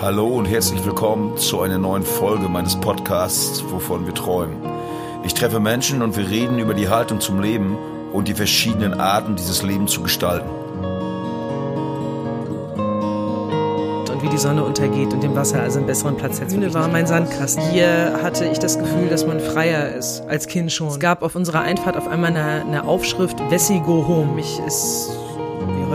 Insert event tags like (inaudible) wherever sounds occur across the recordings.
Hallo und herzlich willkommen zu einer neuen Folge meines Podcasts, wovon wir träumen. Ich treffe Menschen und wir reden über die Haltung zum Leben und die verschiedenen Arten, dieses Leben zu gestalten. und wie die Sonne untergeht und dem Wasser also einen besseren Platz hat. Bühne war mein Sandkasten. Hier hatte ich das Gefühl, dass man freier ist, als Kind schon. Es gab auf unserer Einfahrt auf einmal eine, eine Aufschrift, Wessi go home. Mich ist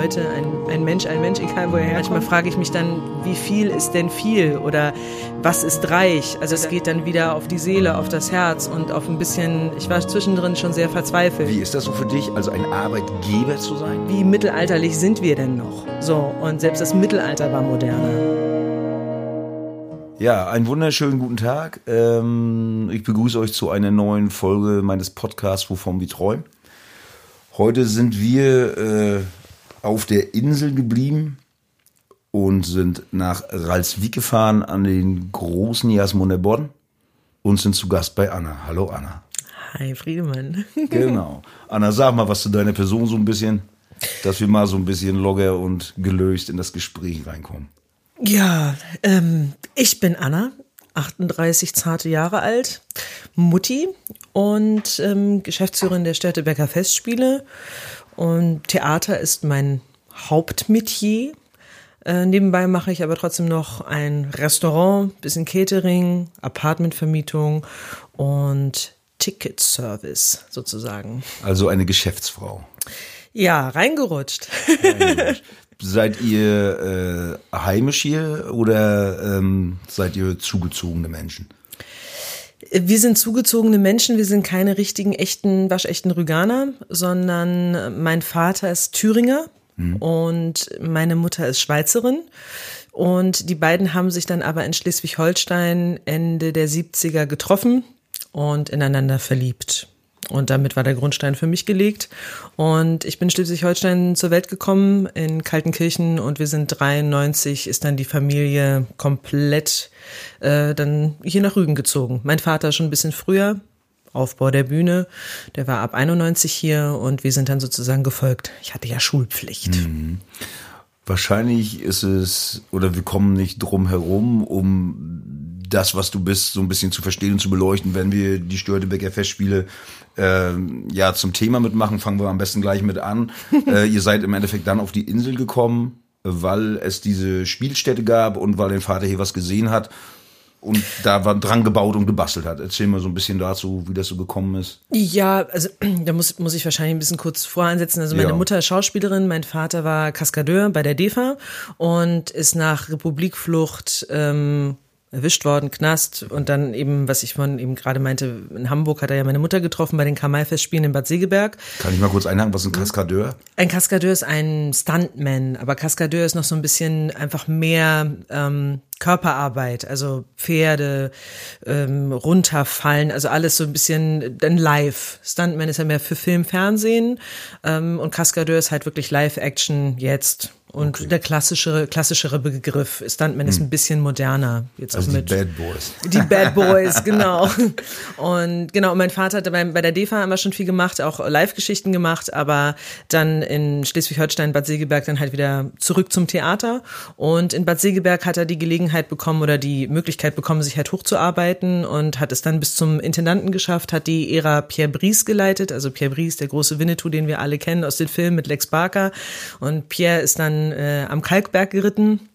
wie heute ein, ein Mensch, ein Mensch, egal woher herkommt. Manchmal frage ich mich dann, wie viel ist denn viel oder was ist reich? Also es geht dann wieder auf die Seele, auf das Herz und auf ein bisschen, ich war zwischendrin schon sehr verzweifelt. Wie ist das so für dich, also ein Arbeitgeber zu sein? Wie mittelalterlich sind wir denn noch? So, und selbst das Mittelalter war moderner. Ja, einen wunderschönen guten Tag. Ähm, ich begrüße euch zu einer neuen Folge meines Podcasts, wovon wir träumen. Heute sind wir äh, auf der Insel geblieben und sind nach Ralswiek gefahren an den großen Jasmunder Bodden und sind zu Gast bei Anna. Hallo Anna. Hi Friedemann. (laughs) Genau. Anna, sag mal was zu deiner Person so ein bisschen, dass wir mal so ein bisschen locker und gelöst in das Gespräch reinkommen. Ja, ähm, ich bin Anna, 38 zarte Jahre alt, Mutti und ähm, Geschäftsführerin der Störtebecker Festspiele. Und Theater ist mein Hauptmetier. Äh, nebenbei mache ich aber trotzdem noch ein Restaurant, bisschen Catering, Apartmentvermietung und Ticketservice sozusagen. Also eine Geschäftsfrau. Ja, reingerutscht. (laughs) Seid ihr äh, heimisch hier oder ähm, seid ihr zugezogene Menschen? Wir sind zugezogene Menschen, wir sind keine richtigen, echten, waschechten Rüganer, sondern mein Vater ist Thüringer mhm. und meine Mutter ist Schweizerin. Und die beiden haben sich dann aber in Schleswig-Holstein Ende der 70er getroffen und ineinander verliebt. Und damit war der Grundstein für mich gelegt. Und ich bin Schleswig-Holstein zur Welt gekommen in Kaltenkirchen und wir sind 93, ist dann die Familie komplett äh, dann hier nach Rügen gezogen. Mein Vater schon ein bisschen früher, Aufbau der Bühne, der war ab 91 hier und wir sind dann sozusagen gefolgt. Ich hatte ja Schulpflicht. Mhm. Wahrscheinlich ist es, oder wir kommen nicht drum herum, um das, was du bist, so ein bisschen zu verstehen und zu beleuchten, wenn wir die Störtebecker Festspiele äh, ja zum Thema mitmachen, fangen wir am besten gleich mit an. (laughs) äh, ihr seid im Endeffekt dann auf die Insel gekommen, weil es diese Spielstätte gab und weil dein Vater hier was gesehen hat und da war dran gebaut und gebastelt hat. Erzähl mal so ein bisschen dazu, wie das so gekommen ist. Ja, also (clears throat) da muss, muss ich wahrscheinlich ein bisschen kurz voransetzen. Also meine ja. Mutter ist Schauspielerin, mein Vater war Kaskadeur bei der DEFA und ist nach Republikflucht ähm, erwischt worden, Knast und dann eben, was ich von eben gerade meinte, in Hamburg hat er ja meine Mutter getroffen bei den Kamai-Festspielen in Bad Segeberg. Kann ich mal kurz einhaken, was ist ein Kaskadeur? Ein Kaskadeur ist ein Stuntman, aber Kaskadeur ist noch so ein bisschen einfach mehr ähm, Körperarbeit, also Pferde, ähm, runterfallen, also alles so ein bisschen dann live. Stuntman ist ja mehr für Film, Fernsehen ähm, und Kaskadeur ist halt wirklich Live-Action jetzt. Und okay. der klassischere, klassischere Begriff, Stuntman hm. ist ein bisschen moderner. Jetzt also auch mit die Bad Boys. Die Bad (laughs) Boys, genau. Und genau, mein Vater hat bei, bei der DEFA immer schon viel gemacht, auch Live-Geschichten gemacht, aber dann in Schleswig-Holstein, Bad Segeberg dann halt wieder zurück zum Theater. Und in Bad Segeberg hat er die Gelegenheit bekommen oder die Möglichkeit bekommen, sich halt hochzuarbeiten und hat es dann bis zum Intendanten geschafft, hat die Ära Pierre Brice geleitet. Also Pierre Brice, der große Winnetou, den wir alle kennen aus den Filmen mit Lex Barker. Und Pierre ist dann äh, am Kalkberg geritten.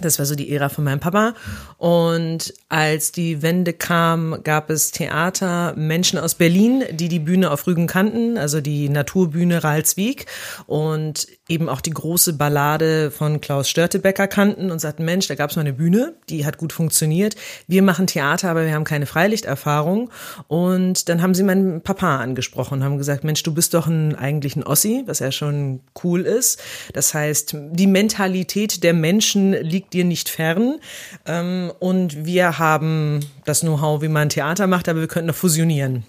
Das war so die Ära von meinem Papa. Und als die Wende kam, gab es Theater, Menschen aus Berlin, die die Bühne auf Rügen kannten, also die Naturbühne Ralswiek. Und eben auch die große Ballade von Klaus Störtebecker kannten und sagten, Mensch, da gab es mal eine Bühne, die hat gut funktioniert. Wir machen Theater, aber wir haben keine Freilichterfahrung. Und dann haben sie meinen Papa angesprochen und haben gesagt, Mensch, du bist doch ein, eigentlich ein Ossi, was ja schon cool ist. Das heißt, die Mentalität der Menschen liegt dir nicht fern. Ähm, und wir haben das Know-how, wie man Theater macht, aber wir könnten noch fusionieren.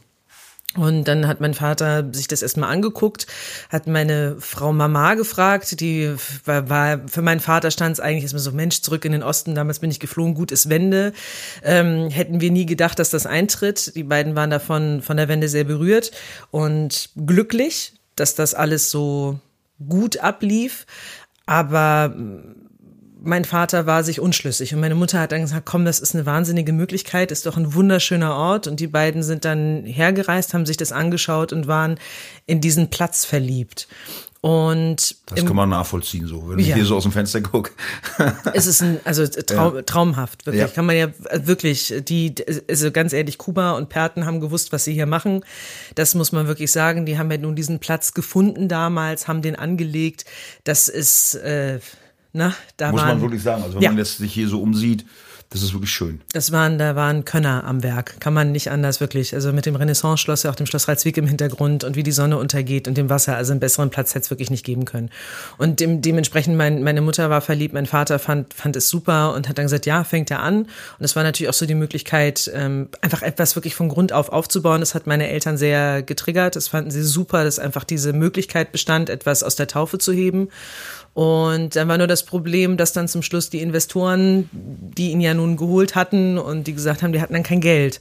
Und dann hat mein Vater sich das erstmal angeguckt, hat meine Frau Mama gefragt, die war, war für meinen Vater stand es eigentlich erstmal so, Mensch, zurück in den Osten, damals bin ich geflogen, gut ist Wende. Ähm, hätten wir nie gedacht, dass das eintritt. Die beiden waren davon von der Wende sehr berührt und glücklich, dass das alles so gut ablief. Aber mein Vater war sich unschlüssig und meine Mutter hat dann gesagt, komm, das ist eine wahnsinnige Möglichkeit, ist doch ein wunderschöner Ort und die beiden sind dann hergereist, haben sich das angeschaut und waren in diesen Platz verliebt. Und das kann man nachvollziehen, so, wenn ja. ich hier so aus dem Fenster gucke. (laughs) es ist ein, also Traum, ja. traumhaft, wirklich. Ja. Kann man ja wirklich, die, also ganz ehrlich, Kuba und Perten haben gewusst, was sie hier machen. Das muss man wirklich sagen. Die haben ja nun diesen Platz gefunden damals, haben den angelegt. Das ist, äh, na, da Muss waren, man wirklich sagen. Also wenn man das sich hier so umsieht, das ist wirklich schön. Das waren, da waren Könner am Werk. Kann man nicht anders wirklich. Also mit dem Renaissance-Schloss, ja auch dem Schloss Ralswiek im Hintergrund und wie die Sonne untergeht und dem Wasser. Also einen besseren Platz hätte es wirklich nicht geben können. Und dem, dementsprechend, mein, meine Mutter war verliebt, mein Vater fand, fand es super und hat dann gesagt, ja, fängt er an. Und es war natürlich auch so die Möglichkeit, ähm, einfach etwas wirklich von Grund auf aufzubauen. Das hat meine Eltern sehr getriggert. Das fanden sie super, dass einfach diese Möglichkeit bestand, etwas aus der Taufe zu heben. Und dann war nur das Problem, dass dann zum Schluss die Investoren, die ihn ja nun geholt hatten und die gesagt haben, die hatten dann kein Geld.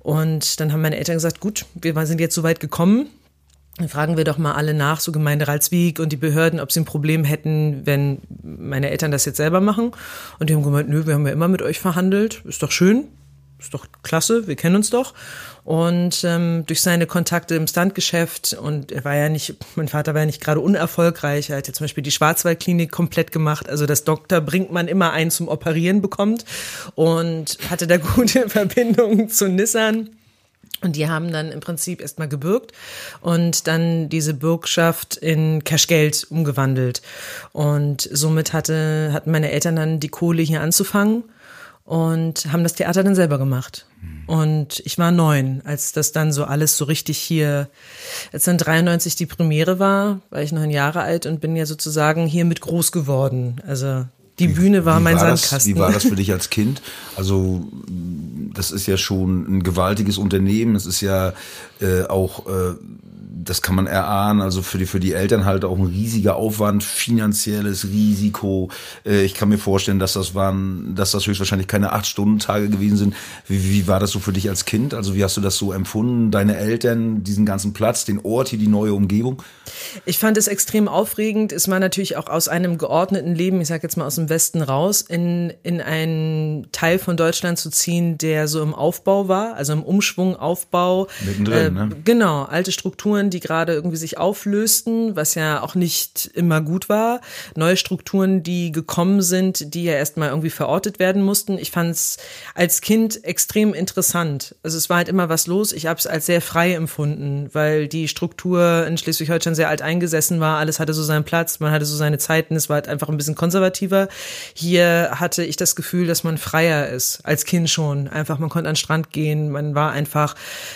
Und dann haben meine Eltern gesagt, gut, wir sind jetzt so weit gekommen. Dann fragen wir doch mal alle nach, so Gemeinde Ralswiek und die Behörden, ob sie ein Problem hätten, wenn meine Eltern das jetzt selber machen. Und die haben gemeint, nö, wir haben ja immer mit euch verhandelt, ist doch schön ist doch klasse, wir kennen uns doch. Und ähm, durch seine Kontakte im Standgeschäft und er war ja nicht, mein Vater war ja nicht gerade unerfolgreich. Er hat ja zum Beispiel die Schwarzwaldklinik komplett gemacht. Also das Doktor bringt man immer ein zum Operieren bekommt und hatte da (laughs) gute Verbindungen zu Nissan. Und die haben dann im Prinzip erstmal gebürgt und dann diese Bürgschaft in Cashgeld umgewandelt. Und somit hatte, hatten meine Eltern dann die Kohle hier anzufangen und haben das Theater dann selber gemacht. Und ich war neun, als das dann so alles so richtig hier, als dann 93 die Premiere war, war ich neun Jahre alt und bin ja sozusagen hier mit groß geworden. Also die Bühne war mein war Sandkasten. Das, wie war das für dich als (laughs) Kind? Also das ist ja schon ein gewaltiges Unternehmen. Es ist ja äh, auch äh, das kann man erahnen, also für die, für die Eltern halt auch ein riesiger Aufwand, finanzielles Risiko. Äh, ich kann mir vorstellen, dass das waren, dass das höchstwahrscheinlich keine acht Stunden Tage gewesen sind. Wie, wie war das so für dich als Kind? Also wie hast du das so empfunden? Deine Eltern, diesen ganzen Platz, den Ort hier, die neue Umgebung? Ich fand es extrem aufregend. Es war natürlich auch aus einem geordneten Leben, ich sage jetzt mal aus dem Westen raus, in, in einen Teil von Deutschland zu ziehen, der so im Aufbau war, also im Umschwung, Aufbau. Mittendrin, äh, ne? Genau, alte Strukturen, die gerade irgendwie sich auflösten, was ja auch nicht immer gut war. Neue Strukturen, die gekommen sind, die ja erstmal irgendwie verortet werden mussten. Ich fand es als Kind extrem interessant. Also es war halt immer was los. Ich habe es als sehr frei empfunden, weil die Struktur in Schleswig-Holstein sehr alt eingesessen war. Alles hatte so seinen Platz, man hatte so seine Zeiten. Es war halt einfach ein bisschen konservativer. Hier hatte ich das Gefühl, dass man freier ist, als Kind schon. Einfach, man konnte an den Strand gehen, man war einfach,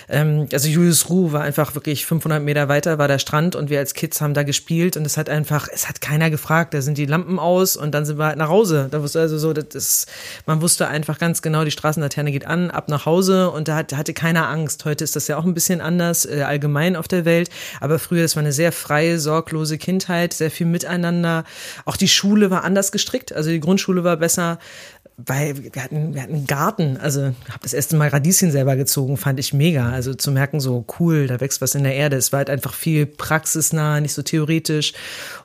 ähm, also Julius Ruh war einfach wirklich 500 Meter weiter war der Strand und wir als Kids haben da gespielt und es hat einfach, es hat keiner gefragt. Da sind die Lampen aus und dann sind wir halt nach Hause. Da wusste also so, das ist, man wusste einfach ganz genau, die Straßenlaterne geht an, ab nach Hause und da hatte keiner Angst. Heute ist das ja auch ein bisschen anders, äh, allgemein auf der Welt. Aber früher, es war eine sehr freie, sorglose Kindheit, sehr viel miteinander. Auch die Schule war anders gestrickt. Also die Grundschule war besser weil wir hatten, wir hatten einen Garten. Also habe das erste Mal Radieschen selber gezogen, fand ich mega. Also zu merken, so cool, da wächst was in der Erde. Es war halt einfach viel praxisnah, nicht so theoretisch.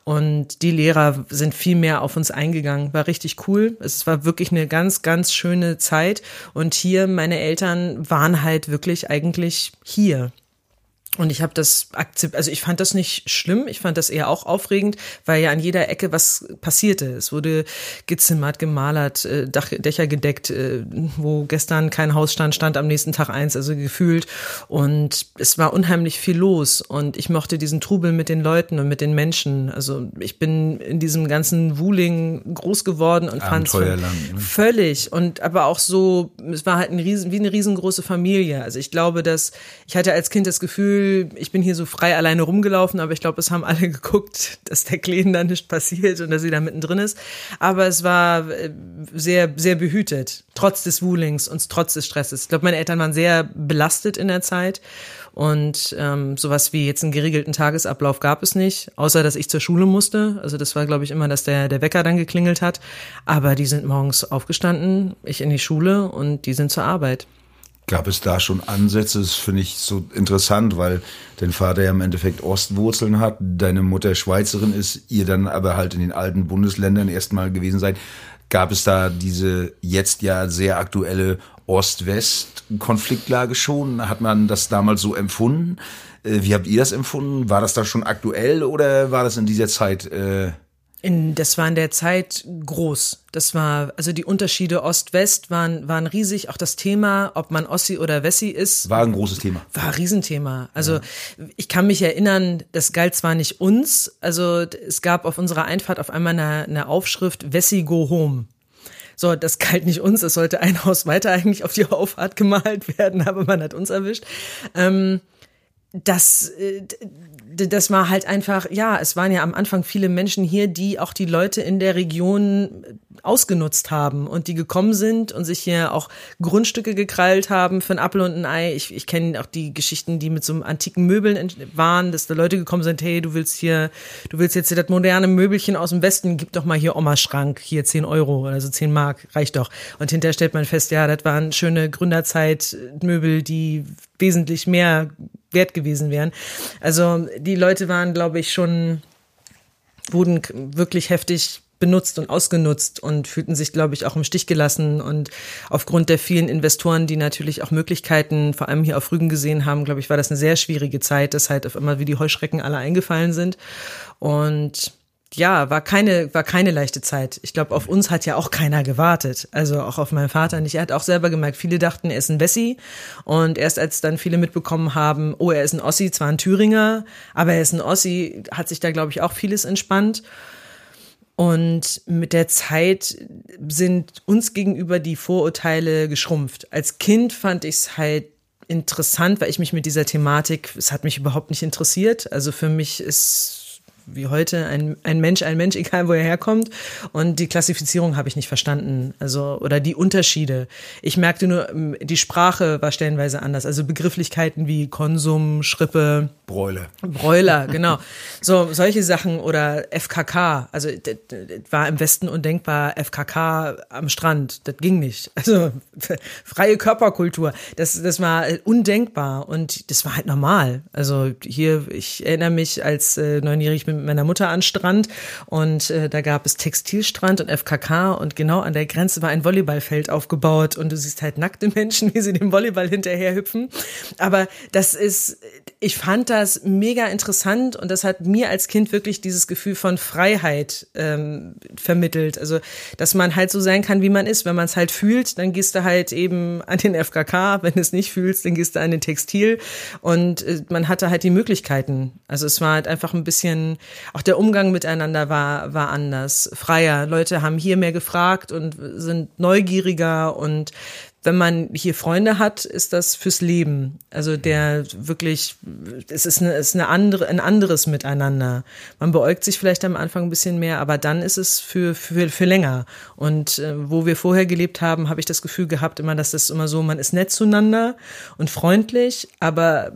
Und die Lehrer sind viel mehr auf uns eingegangen. War richtig cool. Es war wirklich eine ganz, ganz schöne Zeit. Und hier, meine Eltern waren halt wirklich eigentlich hier. Und ich habe das akzeptiert, also ich fand das nicht schlimm, ich fand das eher auch aufregend, weil ja an jeder Ecke was passierte. Es wurde gezimmert, gemalert, äh, Dach, Dächer gedeckt, äh, wo gestern kein Haus stand, stand am nächsten Tag eins, also gefühlt. Und es war unheimlich viel los und ich mochte diesen Trubel mit den Leuten und mit den Menschen. Also ich bin in diesem ganzen Wuling groß geworden und fand es ne? völlig und aber auch so, es war halt ein riesen, wie eine riesengroße Familie. Also ich glaube, dass ich hatte als Kind das Gefühl, ich bin hier so frei alleine rumgelaufen, aber ich glaube, es haben alle (laughs) geguckt, dass der Kleen da nicht passiert und dass sie da mittendrin ist. Aber es war äh, sehr, sehr behütet, trotz des Woolings und trotz des Stresses. Ich glaube, meine Eltern waren sehr belastet in der Zeit und ähm, sowas wie jetzt einen geregelten Tagesablauf gab es nicht, außer dass ich zur Schule musste. Also das war, glaube ich, immer, dass der, der Wecker dann geklingelt hat. Aber die sind morgens aufgestanden, ich in die Schule und die sind zur Arbeit. Gab es da schon Ansätze? Das finde ich so interessant, weil dein Vater ja im Endeffekt Ostwurzeln hat, deine Mutter Schweizerin ist, ihr dann aber halt in den alten Bundesländern erstmal gewesen seid. Gab es da diese jetzt ja sehr aktuelle Ost-West-Konfliktlage schon? Hat man das damals so empfunden? Äh, wie habt ihr das empfunden? War das da schon aktuell oder war das in dieser Zeit? Äh in, das war in der Zeit groß. Das war, also die Unterschiede Ost-West waren, waren riesig. Auch das Thema, ob man Ossi oder Wessi ist. War ein großes Thema. War ein Riesenthema. Also ja. ich kann mich erinnern, das galt zwar nicht uns, also es gab auf unserer Einfahrt auf einmal eine, eine Aufschrift Wessi go home. So, das galt nicht uns, es sollte ein Haus weiter eigentlich auf die Auffahrt gemalt werden, (laughs) aber man hat uns erwischt. Ähm, das, äh, das war halt einfach, ja, es waren ja am Anfang viele Menschen hier, die auch die Leute in der Region ausgenutzt haben und die gekommen sind und sich hier auch Grundstücke gekrallt haben für ein Apfel und ein Ei. Ich, ich kenne auch die Geschichten, die mit so einem antiken Möbeln waren, dass da Leute gekommen sind, hey, du willst hier, du willst jetzt hier das moderne Möbelchen aus dem Westen, gib doch mal hier Oma Schrank, hier 10 Euro oder so 10 Mark, reicht doch. Und hinterher stellt man fest, ja, das waren schöne Gründerzeitmöbel, die wesentlich mehr wert gewesen wären. Also die Leute waren, glaube ich, schon, wurden wirklich heftig benutzt und ausgenutzt und fühlten sich, glaube ich, auch im Stich gelassen. Und aufgrund der vielen Investoren, die natürlich auch Möglichkeiten, vor allem hier auf Rügen gesehen haben, glaube ich, war das eine sehr schwierige Zeit, dass halt auf einmal wie die Heuschrecken alle eingefallen sind. Und ja, war keine, war keine leichte Zeit. Ich glaube, auf uns hat ja auch keiner gewartet. Also auch auf meinen Vater nicht. Er hat auch selber gemerkt, viele dachten, er ist ein Wessi. Und erst als dann viele mitbekommen haben, oh, er ist ein Ossi, zwar ein Thüringer, aber er ist ein Ossi, hat sich da, glaube ich, auch vieles entspannt. Und mit der Zeit sind uns gegenüber die Vorurteile geschrumpft. Als Kind fand ich es halt interessant, weil ich mich mit dieser Thematik, es hat mich überhaupt nicht interessiert. Also für mich ist wie heute ein, ein Mensch, ein Mensch, (laughs) egal wo er herkommt. Und die Klassifizierung habe ich nicht verstanden. Also, oder die Unterschiede. Ich merkte nur, die Sprache war stellenweise anders. Also Begrifflichkeiten wie Konsum, Schrippe. Bräuler. Bräuler, (laughs) genau. So, solche Sachen oder FKK. Also, war im Westen undenkbar FKK am Strand. Das ging nicht. (laughs) Also, freie Körperkultur. Das, das war undenkbar. Und das war halt normal. Also, hier, ich erinnere mich als äh, neunjährig mit meiner Mutter an Strand und äh, da gab es Textilstrand und FKK und genau an der Grenze war ein Volleyballfeld aufgebaut und du siehst halt nackte Menschen, (laughs) wie sie dem Volleyball hinterher hüpfen. Aber das ist, ich fand das mega interessant und das hat mir als Kind wirklich dieses Gefühl von Freiheit ähm, vermittelt. Also, dass man halt so sein kann, wie man ist. Wenn man es halt fühlt, dann gehst du halt eben an den FKK. Wenn du es nicht fühlst, dann gehst du an den Textil. Und äh, man hatte halt die Möglichkeiten. Also es war halt einfach ein bisschen auch der Umgang miteinander war, war anders, freier. Leute haben hier mehr gefragt und sind neugieriger und wenn man hier Freunde hat, ist das fürs Leben. Also der wirklich, es ist, eine, ist eine andere, ein anderes Miteinander. Man beäugt sich vielleicht am Anfang ein bisschen mehr, aber dann ist es für, für, für länger. Und äh, wo wir vorher gelebt haben, habe ich das Gefühl gehabt, immer, dass das immer so, man ist nett zueinander und freundlich, aber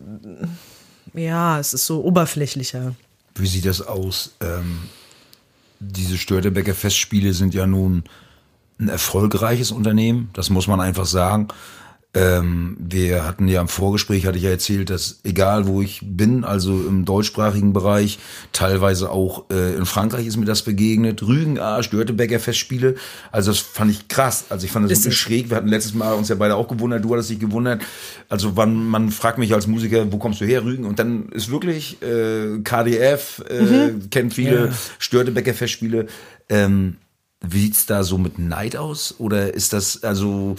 ja, es ist so oberflächlicher. Wie sieht das aus? Ähm, diese Störtebecker Festspiele sind ja nun ein erfolgreiches Unternehmen, das muss man einfach sagen. Ähm, wir hatten ja im Vorgespräch, hatte ich ja erzählt, dass egal wo ich bin, also im deutschsprachigen Bereich, teilweise auch äh, in Frankreich ist mir das begegnet, Rügenarsch, Dörtebecker Festspiele, also das fand ich krass, also ich fand das wirklich schräg, wir hatten letztes Mal uns ja beide auch gewundert, du hattest dich gewundert, also wann man fragt mich als Musiker, wo kommst du her, Rügen, und dann ist wirklich äh, KDF, äh, mhm. kennt viele, ja. Störtebecker Festspiele, ähm, wie sieht's da so mit Neid aus? Oder ist das, also,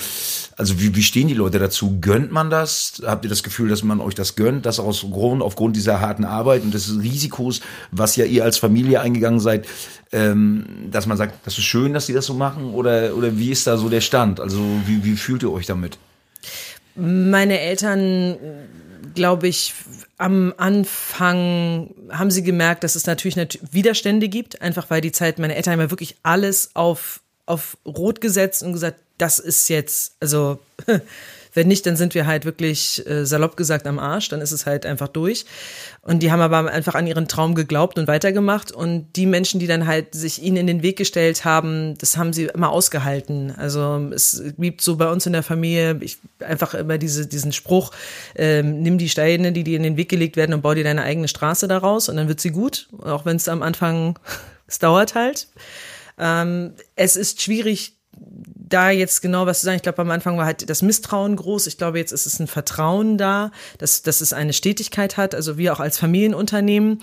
also wie, wie stehen die Leute dazu? Gönnt man das? Habt ihr das Gefühl, dass man euch das gönnt, das aus Grund, aufgrund dieser harten Arbeit und des Risikos, was ja ihr als Familie eingegangen seid, ähm, dass man sagt, das ist schön, dass die das so machen? Oder, oder wie ist da so der Stand? Also wie, wie fühlt ihr euch damit? Meine Eltern, glaube ich, am Anfang haben sie gemerkt, dass es natürlich Widerstände gibt, einfach weil die Zeit, meine Eltern haben ja wirklich alles auf, auf Rot gesetzt und gesagt, das ist jetzt, also (laughs) Wenn nicht, dann sind wir halt wirklich äh, salopp gesagt am Arsch, dann ist es halt einfach durch. Und die haben aber einfach an ihren Traum geglaubt und weitergemacht. Und die Menschen, die dann halt sich ihnen in den Weg gestellt haben, das haben sie immer ausgehalten. Also es gibt so bei uns in der Familie ich, einfach immer diese, diesen Spruch, ähm, nimm die Steine, die dir in den Weg gelegt werden und bau dir deine eigene Straße daraus und dann wird sie gut, auch wenn es am Anfang, (laughs) es dauert halt. Ähm, es ist schwierig, da jetzt genau was zu sagen. Ich glaube, am Anfang war halt das Misstrauen groß. Ich glaube, jetzt ist es ein Vertrauen da, dass, dass es eine Stetigkeit hat. Also wir auch als Familienunternehmen.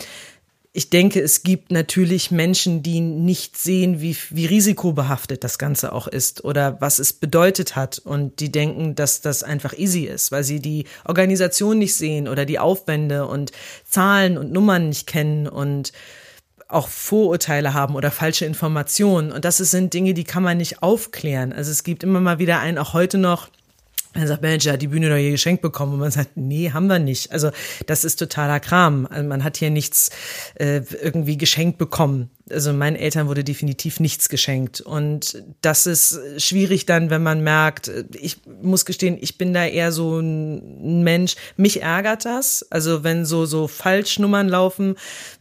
Ich denke, es gibt natürlich Menschen, die nicht sehen, wie, wie risikobehaftet das Ganze auch ist oder was es bedeutet hat und die denken, dass das einfach easy ist, weil sie die Organisation nicht sehen oder die Aufwände und Zahlen und Nummern nicht kennen und auch Vorurteile haben oder falsche Informationen. Und das sind Dinge, die kann man nicht aufklären. Also es gibt immer mal wieder einen, auch heute noch, er sagt, Mensch, hat die Bühne doch hier geschenkt bekommen. Und man sagt, nee, haben wir nicht. Also das ist totaler Kram. Also man hat hier nichts äh, irgendwie geschenkt bekommen. Also meinen Eltern wurde definitiv nichts geschenkt. Und das ist schwierig dann, wenn man merkt, ich muss gestehen, ich bin da eher so ein Mensch. Mich ärgert das. Also wenn so, so Falschnummern laufen,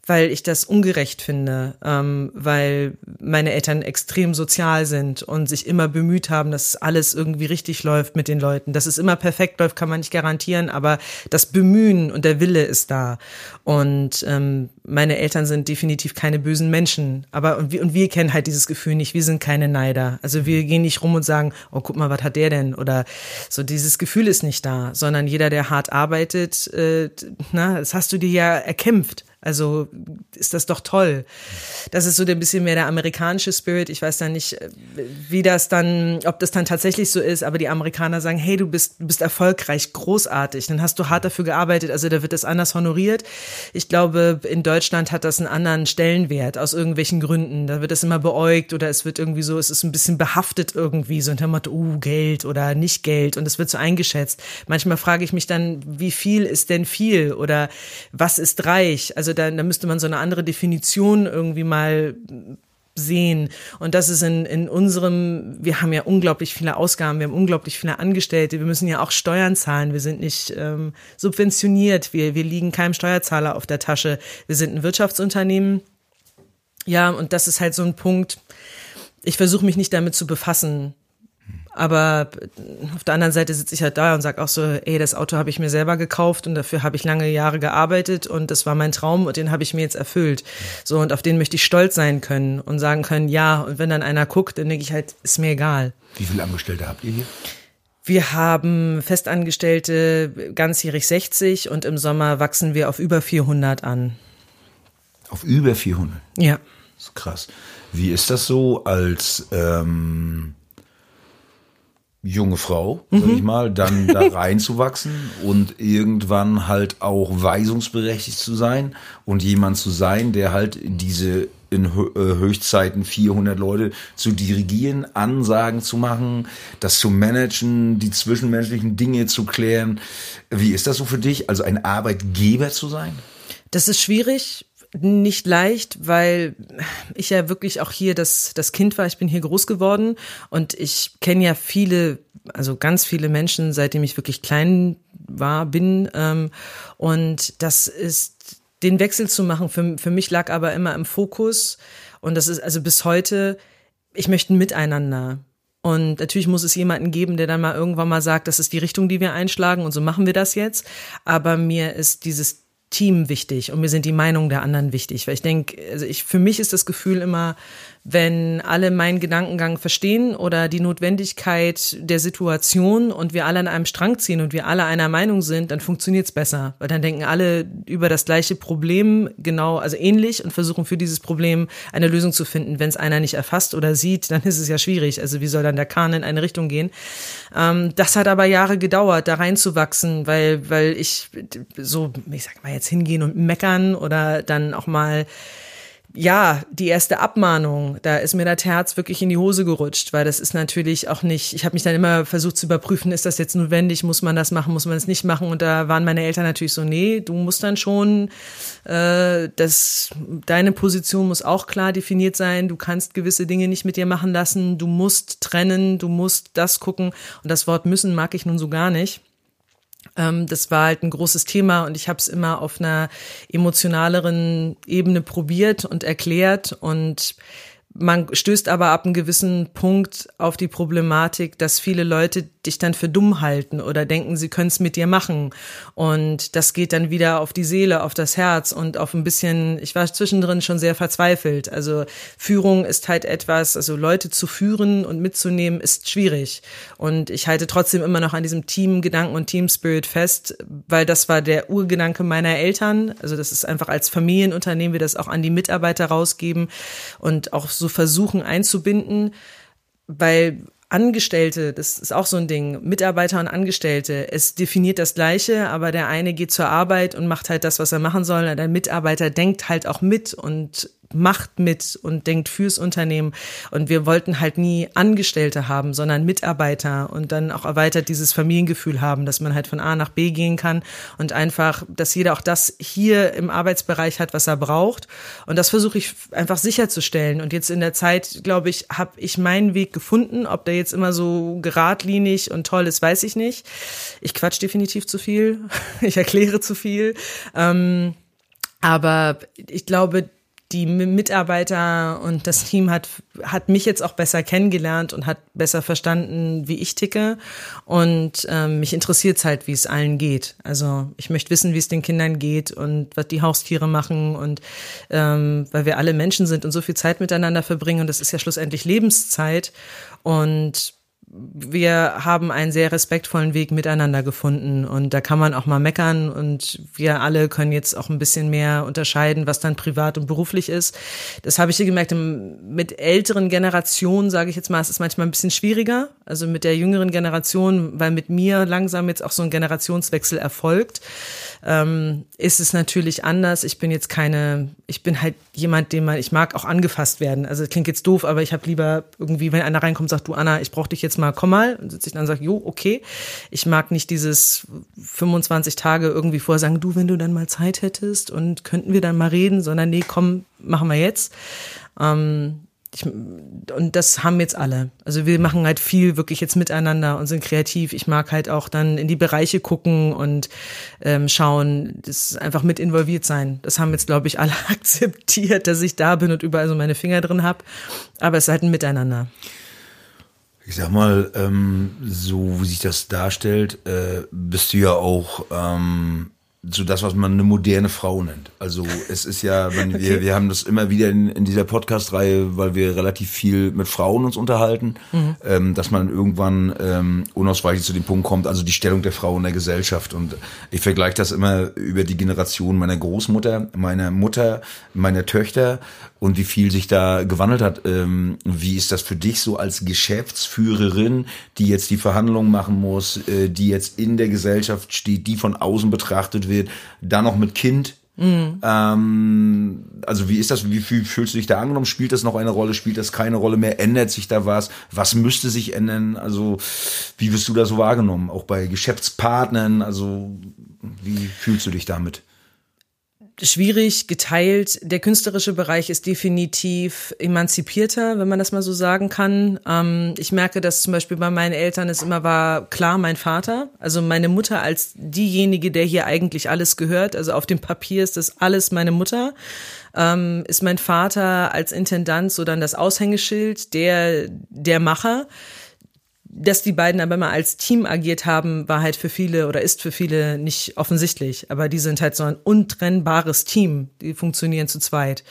weil ich das ungerecht finde, ähm, weil meine Eltern extrem sozial sind und sich immer bemüht haben, dass alles irgendwie richtig läuft mit den Leuten. Dass es immer perfekt läuft, kann man nicht garantieren, aber das Bemühen und der Wille ist da. Und ähm, meine Eltern sind definitiv keine bösen Menschen, aber und wir, und wir kennen halt dieses Gefühl nicht. Wir sind keine Neider. Also wir gehen nicht rum und sagen, oh guck mal, was hat der denn? Oder so dieses Gefühl ist nicht da, sondern jeder, der hart arbeitet, äh, na, das hast du dir ja erkämpft. Also ist das doch toll. Das ist so ein bisschen mehr der amerikanische Spirit. Ich weiß dann nicht, äh, wie das dann, ob das dann tatsächlich so ist, aber die Amerikaner sagen, hey, du bist, du bist erfolgreich, großartig, dann hast du hart dafür gearbeitet, also da wird das anders honoriert. Ich glaube, in Deutschland hat das einen anderen Stellenwert aus irgendwelchen Gründen. Da wird das immer beäugt oder es wird irgendwie so, es ist ein bisschen behaftet irgendwie, so unter dem Motto, uh, Geld oder nicht Geld und es wird so eingeschätzt. Manchmal frage ich mich dann, wie viel ist denn viel oder was ist reich? Also da, da müsste man so eine andere Definition irgendwie mal sehen. Und das ist in, in unserem, wir haben ja unglaublich viele Ausgaben, wir haben unglaublich viele Angestellte, wir müssen ja auch Steuern zahlen, wir sind nicht ähm, subventioniert, wir, wir liegen keinem Steuerzahler auf der Tasche, wir sind ein Wirtschaftsunternehmen. Ja, und das ist halt so ein Punkt, ich versuche mich nicht damit zu befassen. Aber auf der anderen Seite sitze ich halt da und sage auch so, ey, das Auto habe ich mir selber gekauft und dafür habe ich lange Jahre gearbeitet und das war mein Traum und den habe ich mir jetzt erfüllt. So, und auf den möchte ich stolz sein können und sagen können, ja, und wenn dann einer guckt, dann denke ich halt, ist mir egal. Wie viele Angestellte habt ihr hier? Wir haben Festangestellte ganzjährig 60 und im Sommer wachsen wir auf über 400 an. Auf über 400? Ja. Das ist krass. Wie ist das so als ähm, junge Frau, sag ich mal, dann da (laughs) reinzuwachsen und irgendwann halt auch weisungsberechtigt zu sein und jemand zu sein, der halt diese in äh, Höchstzeiten 400 Leute zu dirigieren, Ansagen zu machen, das zu managen, die zwischenmenschlichen Dinge zu klären. Wie ist das so für dich, also ein Arbeitgeber zu sein? Das ist schwierig, nicht leicht, weil ich ja wirklich auch hier das, das Kind war. Ich bin hier groß geworden und ich kenne ja viele, also ganz viele Menschen, seitdem ich wirklich klein war, bin. Ähm, und das ist, den Wechsel zu machen, für, für mich lag aber immer im Fokus. Und das ist also bis heute, ich möchte ein Miteinander. Und natürlich muss es jemanden geben, der dann mal irgendwann mal sagt, das ist die Richtung, die wir einschlagen und so machen wir das jetzt. Aber mir ist dieses Team wichtig und mir sind die Meinungen der anderen wichtig, weil ich denke, also ich für mich ist das Gefühl immer, wenn alle meinen Gedankengang verstehen oder die Notwendigkeit der Situation und wir alle an einem Strang ziehen und wir alle einer Meinung sind, dann funktioniert's besser, weil dann denken alle über das gleiche Problem genau, also ähnlich und versuchen für dieses Problem eine Lösung zu finden. Wenn es einer nicht erfasst oder sieht, dann ist es ja schwierig. Also wie soll dann der Kahn in eine Richtung gehen? Ähm, das hat aber Jahre gedauert, da reinzuwachsen, weil weil ich so, ich sag mal jetzt hingehen und meckern oder dann auch mal ja, die erste Abmahnung, da ist mir das Herz wirklich in die Hose gerutscht, weil das ist natürlich auch nicht, ich habe mich dann immer versucht zu überprüfen, ist das jetzt notwendig, muss man das machen, muss man das nicht machen? Und da waren meine Eltern natürlich so, nee, du musst dann schon, äh, das, deine Position muss auch klar definiert sein, du kannst gewisse Dinge nicht mit dir machen lassen, du musst trennen, du musst das gucken. Und das Wort müssen mag ich nun so gar nicht. Ähm, das war halt ein großes Thema und ich habe es immer auf einer emotionaleren Ebene probiert und erklärt und man stößt aber ab einem gewissen Punkt auf die Problematik, dass viele Leute dich dann für dumm halten oder denken, sie können es mit dir machen. Und das geht dann wieder auf die Seele, auf das Herz und auf ein bisschen, ich war zwischendrin schon sehr verzweifelt. Also Führung ist halt etwas, also Leute zu führen und mitzunehmen ist schwierig. Und ich halte trotzdem immer noch an diesem Teamgedanken und Teamspirit fest, weil das war der Urgedanke meiner Eltern. Also das ist einfach als Familienunternehmen wir das auch an die Mitarbeiter rausgeben und auch so versuchen einzubinden, weil Angestellte, das ist auch so ein Ding, Mitarbeiter und Angestellte, es definiert das Gleiche, aber der eine geht zur Arbeit und macht halt das, was er machen soll, der Mitarbeiter denkt halt auch mit und macht mit und denkt fürs Unternehmen. Und wir wollten halt nie Angestellte haben, sondern Mitarbeiter und dann auch erweitert dieses Familiengefühl haben, dass man halt von A nach B gehen kann und einfach, dass jeder auch das hier im Arbeitsbereich hat, was er braucht. Und das versuche ich einfach sicherzustellen. Und jetzt in der Zeit, glaube ich, habe ich meinen Weg gefunden. Ob der jetzt immer so geradlinig und toll ist, weiß ich nicht. Ich quatsch definitiv zu viel. (laughs) Ich erkläre zu viel. Ähm, aber ich glaube, die Mitarbeiter und das Team hat, hat mich jetzt auch besser kennengelernt und hat besser verstanden, wie ich ticke. Und ähm, mich interessiert es halt, wie es allen geht. Also ich möchte wissen, wie es den Kindern geht und was die Haustiere machen. Und ähm, weil wir alle Menschen sind und so viel Zeit miteinander verbringen. Und das ist ja schlussendlich Lebenszeit. Und wir haben einen sehr respektvollen Weg miteinander gefunden und da kann man auch mal meckern und wir alle können jetzt auch ein bisschen mehr unterscheiden, was dann privat und beruflich ist. Das habe ich hier gemerkt, mit älteren Generationen, sage ich jetzt mal, es ist manchmal ein bisschen schwieriger, also mit der jüngeren Generation, weil mit mir langsam jetzt auch so ein Generationswechsel erfolgt, ähm, ist es natürlich anders. Ich bin jetzt keine, ich bin halt jemand, den man, ich mag auch angefasst werden. Also klingt jetzt doof, aber ich habe lieber irgendwie, wenn einer reinkommt, sagt du Anna, ich brauche dich jetzt mal, komm mal, und sitze ich dann und sage, jo, okay. Ich mag nicht dieses 25 Tage irgendwie vorher sagen, du, wenn du dann mal Zeit hättest und könnten wir dann mal reden, sondern nee, komm, machen wir jetzt. Ähm, ich, und das haben jetzt alle. Also wir machen halt viel wirklich jetzt miteinander und sind kreativ. Ich mag halt auch dann in die Bereiche gucken und ähm, schauen, das einfach mit involviert sein. Das haben jetzt, glaube ich, alle (laughs) akzeptiert, dass ich da bin und überall so meine Finger drin habe. Aber es ist halt ein Miteinander. Ich sag mal, ähm, so wie sich das darstellt, äh, bist du ja auch ähm, so das, was man eine moderne Frau nennt. Also es ist ja, wenn okay. wir, wir haben das immer wieder in, in dieser Podcast-Reihe, weil wir relativ viel mit Frauen uns unterhalten, mhm. ähm, dass man irgendwann ähm, unausweichlich zu dem Punkt kommt, also die Stellung der Frau in der Gesellschaft. Und ich vergleiche das immer über die Generation meiner Großmutter, meiner Mutter, meiner Töchter und wie viel sich da gewandelt hat. Ähm, wie ist das für dich so als Geschäftsführerin, die jetzt die Verhandlungen machen muss, äh, die jetzt in der Gesellschaft steht, die von außen betrachtet wird, dann noch mit Kind? Mhm. Ähm, also wie ist das, wie, wie fühlst du dich da angenommen? Spielt das noch eine Rolle? Spielt das keine Rolle mehr? Ändert sich da was? Was müsste sich ändern? Also wie wirst du da so wahrgenommen? Auch bei Geschäftspartnern? Also wie fühlst du dich damit? Schwierig geteilt. Der künstlerische Bereich ist definitiv emanzipierter, wenn man das mal so sagen kann. Ähm, ich merke, dass zum Beispiel bei meinen Eltern es immer war, klar, mein Vater, also meine Mutter als diejenige, der hier eigentlich alles gehört. Also auf dem Papier ist das alles meine Mutter. Ähm, ist mein Vater als Intendant so dann das Aushängeschild, der, der Macher dass die beiden aber mal als Team agiert haben, war halt für viele oder ist für viele nicht offensichtlich. Aber die sind halt so ein untrennbares Team. Die funktionieren zu zweit.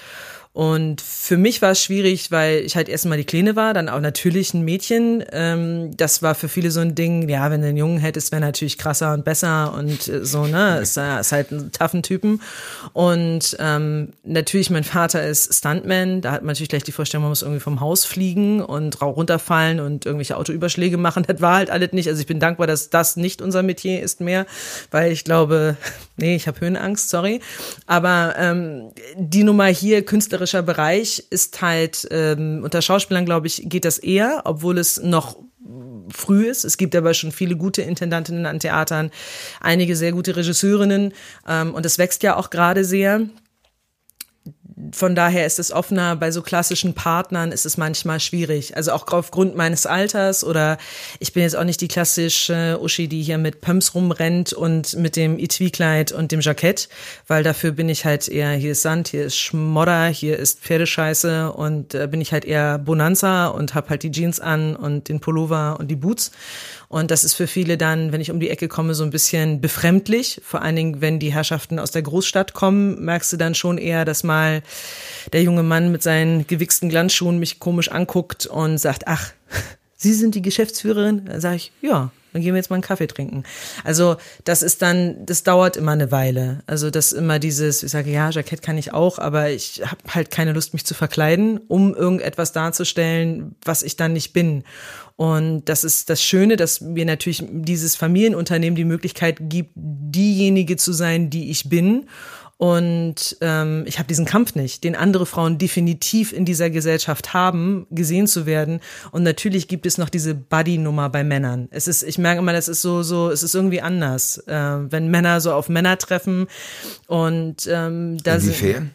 Und für mich war es schwierig, weil ich halt erstmal die Kleine war, dann auch natürlich ein Mädchen. Ähm, das war für viele so ein Ding, ja, wenn du einen Jungen hättest, wäre natürlich krasser und besser und äh, so, ne? Ist, äh, ist halt ein toughen Typen. Und ähm, natürlich, mein Vater ist Stuntman, da hat man natürlich gleich die Vorstellung, man muss irgendwie vom Haus fliegen und runterfallen und irgendwelche Autoüberschläge machen. Das war halt alles nicht. Also ich bin dankbar, dass das nicht unser Metier ist mehr, weil ich glaube, (laughs) nee, ich habe Höhenangst, sorry. Aber ähm, die Nummer hier, künstlerisch schauspielerischer Bereich ist halt, ähm, unter Schauspielern, glaube ich, geht das eher, obwohl es noch früh ist. Es gibt aber schon viele gute Intendantinnen an Theatern, einige sehr gute Regisseurinnen ähm, und es wächst ja auch gerade sehr von daher ist es offener. Bei so klassischen Partnern ist es manchmal schwierig. Also auch aufgrund meines Alters oder ich bin jetzt auch nicht die klassische Uschi, die hier mit Pumps rumrennt und mit dem Etui-Kleid und dem Jackett, weil dafür bin ich halt eher, hier ist Sand, hier ist Schmodder, hier ist Pferdescheiße und äh, bin ich halt eher Bonanza und hab halt die Jeans an und den Pullover und die Boots. Und das ist für viele dann, wenn ich um die Ecke komme, so ein bisschen befremdlich. Vor allen Dingen, wenn die Herrschaften aus der Großstadt kommen, merkst du dann schon eher, dass mal der junge Mann mit seinen gewichsten Glanzschuhen mich komisch anguckt und sagt, ach, Sie sind die Geschäftsführerin? Dann sage ich, ja, dann gehen wir jetzt mal einen Kaffee trinken. Also das ist dann, das dauert immer eine Weile. Also das immer dieses, ich sage, ja, Jackett kann ich auch, aber ich habe halt keine Lust, mich zu verkleiden, um irgendetwas darzustellen, was ich dann nicht bin. Und das ist das Schöne, dass mir natürlich dieses Familienunternehmen die Möglichkeit gibt, diejenige zu sein, die ich bin und ähm, ich habe diesen Kampf nicht, den andere Frauen definitiv in dieser Gesellschaft haben, gesehen zu werden. Und natürlich gibt es noch diese Buddy-Nummer bei Männern. Es ist, ich merke immer, das ist so, so, es ist irgendwie anders, äh, wenn Männer so auf Männer treffen und ähm, da Inwiefern?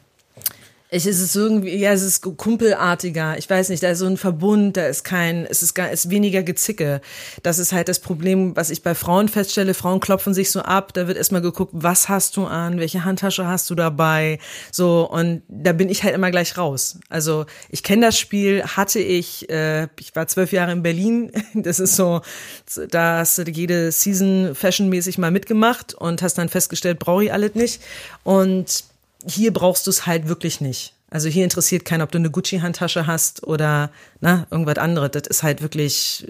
Ich, es ist irgendwie, ja, es ist kumpelartiger. Ich weiß nicht, da ist so ein Verbund, da ist kein, es ist gar, ist weniger Gezicke. Das ist halt das Problem, was ich bei Frauen feststelle. Frauen klopfen sich so ab, da wird erstmal geguckt, was hast du an, welche Handtasche hast du dabei, so, und da bin ich halt immer gleich raus. Also, ich kenne das Spiel, hatte ich, äh, ich war zwölf Jahre in Berlin, (laughs) das ist so, da hast du jede Season fashionmäßig mal mitgemacht und hast dann festgestellt, brauche ich alles nicht. Und hier brauchst du es halt wirklich nicht. Also hier interessiert keiner, ob du eine Gucci-Handtasche hast oder na, irgendwas anderes. Das ist halt wirklich,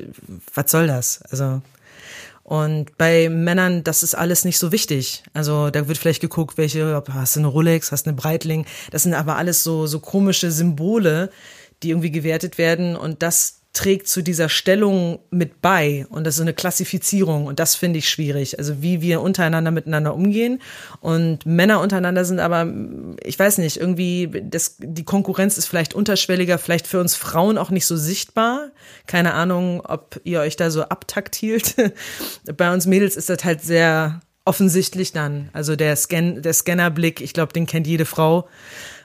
was soll das? Also und bei Männern, das ist alles nicht so wichtig. Also da wird vielleicht geguckt, welche, hast du eine Rolex, hast du eine Breitling. Das sind aber alles so, so komische Symbole, die irgendwie gewertet werden. Und das trägt zu dieser Stellung mit bei und das ist eine Klassifizierung und das finde ich schwierig. Also wie wir untereinander miteinander umgehen und Männer untereinander sind aber, ich weiß nicht, irgendwie das, die Konkurrenz ist vielleicht unterschwelliger, vielleicht für uns Frauen auch nicht so sichtbar. Keine Ahnung, ob ihr euch da so abtaktilt. (laughs) Bei uns Mädels ist das halt sehr offensichtlich dann. Also der Scan, der Scannerblick, ich glaube, den kennt jede Frau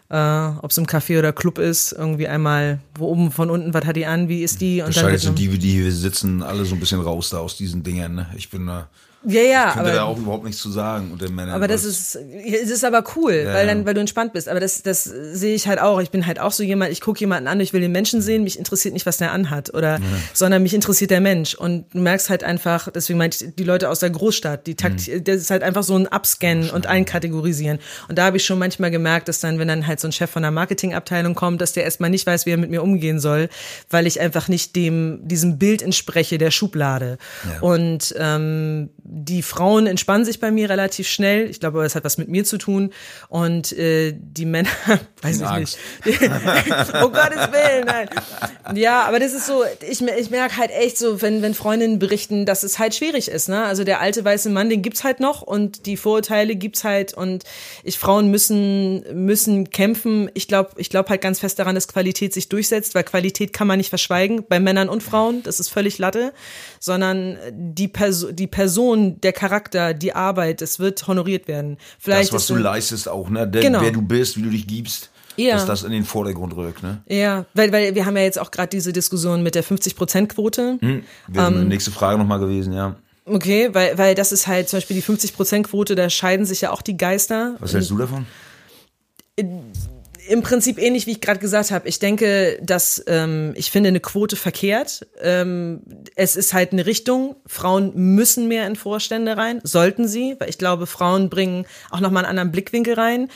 äh, ob es im Café oder Club ist, irgendwie einmal, wo oben von unten, was hat die an, wie ist die? Und Wahrscheinlich sind die, die hier sitzen, alle so ein bisschen raus da aus diesen Dingern. Ne? Ich bin da. Ja, ja. Ich könnte aber, da auch überhaupt nichts zu sagen unter Männern. Aber das ist, es ist aber cool, ja, weil dann, weil du entspannt bist. Aber das, das sehe ich halt auch. Ich bin halt auch so jemand, ich gucke jemanden an, ich will den Menschen sehen, mich interessiert nicht, was der anhat, oder, ja. sondern mich interessiert der Mensch. Und du merkst halt einfach, deswegen meinte ich, die Leute aus der Großstadt, die Takt, mhm. das ist halt einfach so ein Abscannen und einkategorisieren. Und da habe ich schon manchmal gemerkt, dass dann, wenn dann halt so ein Chef von der Marketingabteilung kommt, dass der erstmal nicht weiß, wie er mit mir umgehen soll, weil ich einfach nicht dem, diesem Bild entspreche der Schublade. Ja. Und ähm, die Frauen entspannen sich bei mir relativ schnell. Ich glaube, es hat was mit mir zu tun. Und äh, die Männer, (laughs) weiß ich nicht. (laughs) oh Gottes Willen, nein. Ja, aber das ist so, ich, ich merke halt echt so, wenn, wenn Freundinnen berichten, dass es halt schwierig ist. Ne? Also der alte weiße Mann, den gibt's halt noch und die Vorurteile gibt's halt und ich Frauen müssen müssen kämpfen. Ich glaube, ich glaube halt ganz fest daran, dass Qualität sich durchsetzt, weil Qualität kann man nicht verschweigen bei Männern und Frauen. Das ist völlig Latte, sondern die Person, die Person, der Charakter, die Arbeit, es wird honoriert werden. Vielleicht das, was du leistest auch, ne? Der, genau. Wer du bist, wie du dich gibst. Ja. dass das in den Vordergrund rückt. Ne? Ja, weil, weil wir haben ja jetzt auch gerade diese Diskussion mit der 50-Prozent-Quote. Hm, wäre ähm, nächste Frage nochmal gewesen, ja. Okay, weil, weil das ist halt zum Beispiel die 50-Prozent-Quote, da scheiden sich ja auch die Geister. Was hältst du davon? Im Prinzip ähnlich wie ich gerade gesagt habe. Ich denke, dass ähm, ich finde eine Quote verkehrt. Ähm, es ist halt eine Richtung. Frauen müssen mehr in Vorstände rein, sollten sie, weil ich glaube, Frauen bringen auch noch mal einen anderen Blickwinkel rein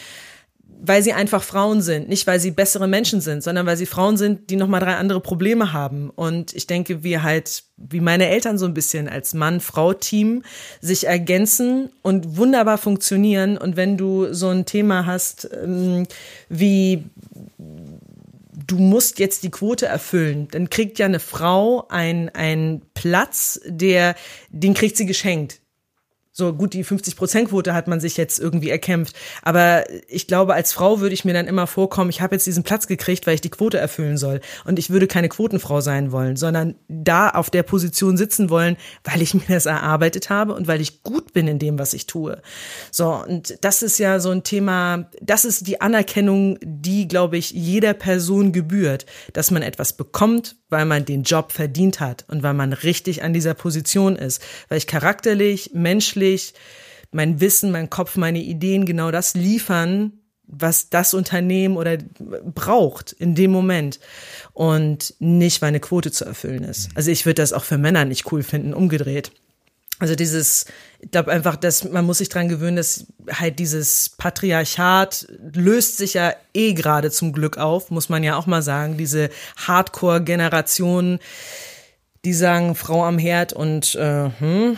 weil sie einfach Frauen sind, nicht weil sie bessere Menschen sind, sondern weil sie Frauen sind, die noch mal drei andere Probleme haben. Und ich denke, wir halt, wie meine Eltern so ein bisschen als Mann-Frau-Team sich ergänzen und wunderbar funktionieren. Und wenn du so ein Thema hast ähm, wie du musst jetzt die Quote erfüllen, dann kriegt ja eine Frau einen Platz, der, den kriegt sie geschenkt So gut, die 50-Prozent-Quote hat man sich jetzt irgendwie erkämpft. Aber ich glaube, als Frau würde ich mir dann immer vorkommen, ich habe jetzt diesen Platz gekriegt, weil ich die Quote erfüllen soll. Und ich würde keine Quotenfrau sein wollen, sondern da auf der Position sitzen wollen, weil ich mir das erarbeitet habe und weil ich gut bin in dem, was ich tue. So, und das ist ja so ein Thema, das ist die Anerkennung, die, glaube ich, jeder Person gebührt, dass man etwas bekommt, weil man den Job verdient hat und weil man richtig an dieser Position ist. Weil ich charakterlich, menschlich, menschlich, mein Wissen, mein Kopf, meine Ideen genau das liefern, was das Unternehmen oder braucht in dem Moment und nicht, weil eine Quote zu erfüllen ist. Also ich würde das auch für Männer nicht cool finden, umgedreht. Also dieses, ich glaube einfach, dass man muss sich dran gewöhnen, dass halt dieses Patriarchat löst sich ja eh gerade zum Glück auf, muss man ja auch mal sagen. Diese Hardcore-Generation, die sagen Frau am Herd und äh, hm,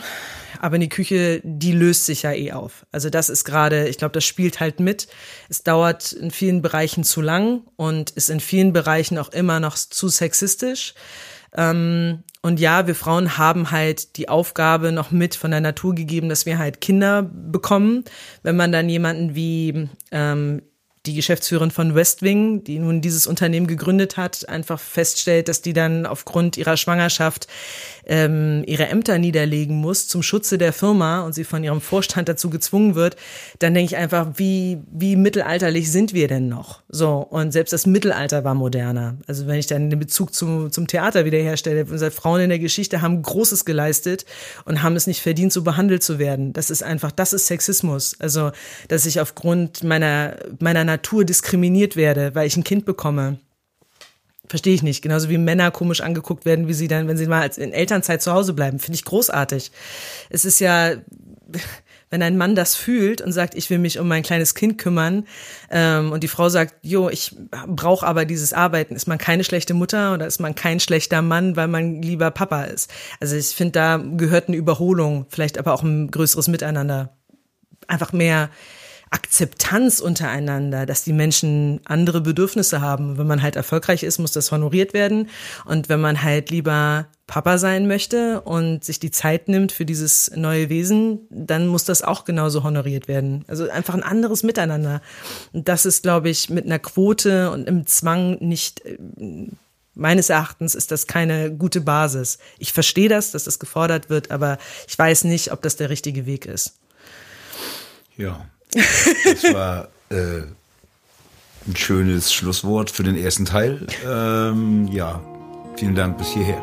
aber in die Küche, die löst sich ja eh auf. Also das ist gerade, ich glaube, das spielt halt mit. Es dauert in vielen Bereichen zu lang und ist in vielen Bereichen auch immer noch zu sexistisch. Ähm, und ja, wir Frauen haben halt die Aufgabe noch mit von der Natur gegeben, dass wir halt Kinder bekommen. Wenn man dann jemanden wie ähm, die Geschäftsführerin von Westwing, die nun dieses Unternehmen gegründet hat, einfach feststellt, dass die dann aufgrund ihrer Schwangerschaft ähm, ihre Ämter niederlegen muss zum Schutze der Firma und sie von ihrem Vorstand dazu gezwungen wird, dann denke ich einfach, wie, wie mittelalterlich sind wir denn noch? So, und selbst das Mittelalter war moderner. Also wenn ich dann den Bezug zum, zum Theater wiederherstelle, unsere Frauen in der Geschichte haben Großes geleistet und haben es nicht verdient, so behandelt zu werden. Das ist einfach, das ist Sexismus. Also, dass ich aufgrund meiner, meiner Natur diskriminiert werde, weil ich ein Kind bekomme. Verstehe ich nicht. Genauso wie Männer komisch angeguckt werden, wie sie dann, wenn sie mal in Elternzeit zu Hause bleiben. Finde ich großartig. Es ist ja, (laughs) wenn ein Mann das fühlt und sagt, ich will mich um mein kleines Kind kümmern, ähm, und die Frau sagt, jo, ich brauche aber dieses Arbeiten, ist man keine schlechte Mutter oder ist man kein schlechter Mann, weil man lieber Papa ist? Also ich finde, da gehört eine Überholung, vielleicht aber auch ein größeres Miteinander. Einfach mehr, Akzeptanz untereinander, dass die Menschen andere Bedürfnisse haben. Wenn man halt erfolgreich ist, muss das honoriert werden. Und wenn man halt lieber Papa sein möchte und sich die Zeit nimmt für dieses neue Wesen, dann muss das auch genauso honoriert werden. Also einfach ein anderes Miteinander. Und das ist, glaube ich, mit einer Quote und im Zwang nicht, meines Erachtens ist das keine gute Basis. Ich verstehe das, dass das gefordert wird, aber ich weiß nicht, ob das der richtige Weg ist. Ja, das war äh, ein schönes Schlusswort für den ersten Teil. Ähm, ja, vielen Dank bis hierher.